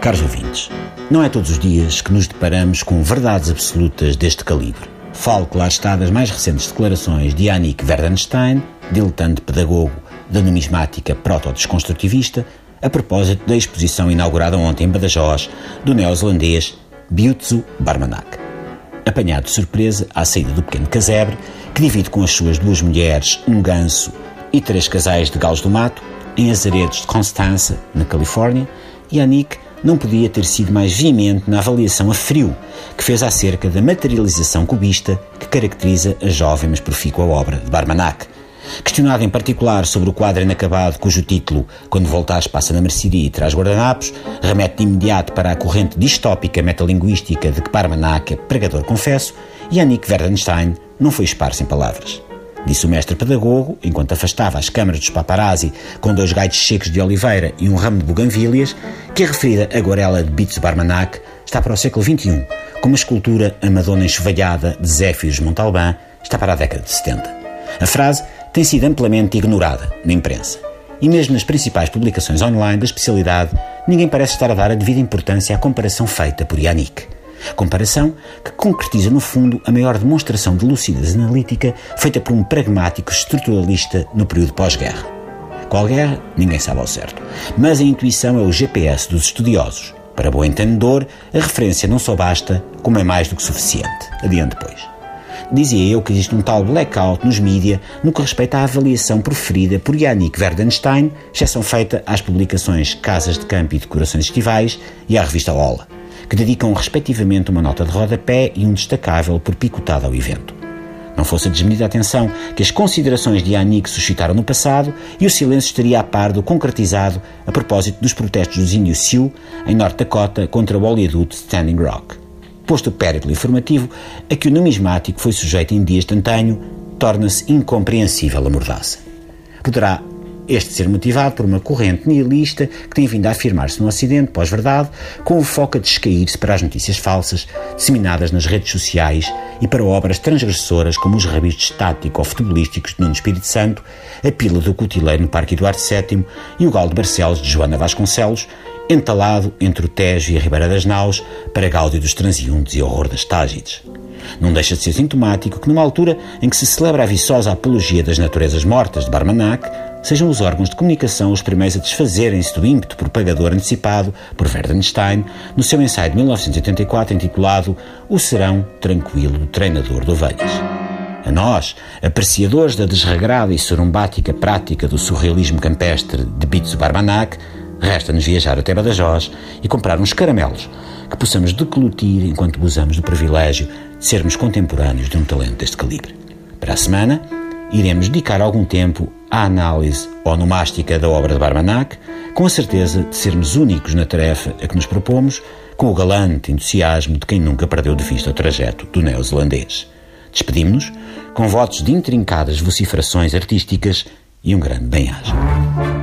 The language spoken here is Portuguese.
Caros ouvintes, não é todos os dias que nos deparamos com verdades absolutas deste calibre. Falo, claro está, das mais recentes declarações de Yannick Verdenstein, diletante pedagogo da numismática proto-desconstrutivista, a propósito da exposição inaugurada ontem em Badajoz do neozelandês Butsu Barmanak. Apanhado de surpresa à saída do pequeno casebre, que divide com as suas duas mulheres um ganso e três casais de galos do mato, em Azaredos de Constança, na Califórnia, Yannick não podia ter sido mais veemente na avaliação a frio que fez acerca da materialização cubista que caracteriza a jovem mas profícua obra de Barmanac. Questionado em particular sobre o quadro inacabado cujo título, quando voltares passa na mercearia e traz guardanapos, remete de imediato para a corrente distópica metalinguística de que Barmanac é pregador confesso, Yannick Verdenstein não foi esparso em palavras. Disse o mestre pedagogo, enquanto afastava as câmaras dos paparazzi com dois gaitos secos de oliveira e um ramo de buganvílias, que a referida aguarela de Bitsu Barmanac está para o século XXI, como a escultura A Madonna Enxovalhada de Zéfios Montalbán está para a década de 70. A frase tem sido amplamente ignorada na imprensa. E mesmo nas principais publicações online da especialidade, ninguém parece estar a dar a devida importância à comparação feita por Yannick. Comparação que concretiza, no fundo, a maior demonstração de lucidez analítica feita por um pragmático estruturalista no período pós-guerra. Qual guerra? Ninguém sabe ao certo. Mas a intuição é o GPS dos estudiosos. Para bom entendedor, a referência não só basta, como é mais do que suficiente. Adiante, pois. Dizia eu que existe um tal blackout nos mídia no que respeita à avaliação proferida por Yannick Verdenstein, exceção feita às publicações Casas de Campo e Decorações Estivais e à revista Ola que dedicam respectivamente uma nota de rodapé e um destacável por picotado ao evento. Não fosse a desmedida atenção que as considerações de Yannick suscitaram no passado e o silêncio estaria a par do concretizado a propósito dos protestos dos índios Sioux em Norte Dakota contra o oleoduto Standing Rock. Posto o périplo informativo a que o numismático foi sujeito em dias de antanho, torna-se incompreensível a mordaça. Poderá este ser motivado por uma corrente nihilista que tem vindo a afirmar-se no Ocidente, pós-verdade, com o foco a descair-se para as notícias falsas disseminadas nas redes sociais e para obras transgressoras como os rabiscos estáticos ou futebolísticos de Nuno Espírito Santo, a pila do cutileiro no Parque Eduardo VII e o galo de Barcelos de Joana Vasconcelos, entalado entre o Tejo e a Ribeira das Naus para gáudio dos transiuntes e horror das tágides. Não deixa de ser sintomático que, numa altura em que se celebra a viçosa apologia das naturezas mortas de Barmanac, sejam os órgãos de comunicação os primeiros a desfazerem-se do ímpeto propagador antecipado por Verdenstein no seu ensaio de 1984 intitulado O Serão Tranquilo do Treinador de Ovelhas. A nós, apreciadores da desregrada e sorumbática prática do surrealismo campestre de Bitsu Barmanac, resta-nos viajar até Badajoz e comprar uns caramelos que possamos declutir enquanto gozamos do privilégio de sermos contemporâneos de um talento deste calibre. Para a semana, iremos dedicar algum tempo à análise onomástica da obra de Barmanac, com a certeza de sermos únicos na tarefa a que nos propomos, com o galante entusiasmo de quem nunca perdeu de vista o trajeto do neozelandês. Despedimos-nos com votos de intrincadas vociferações artísticas e um grande bem-aja.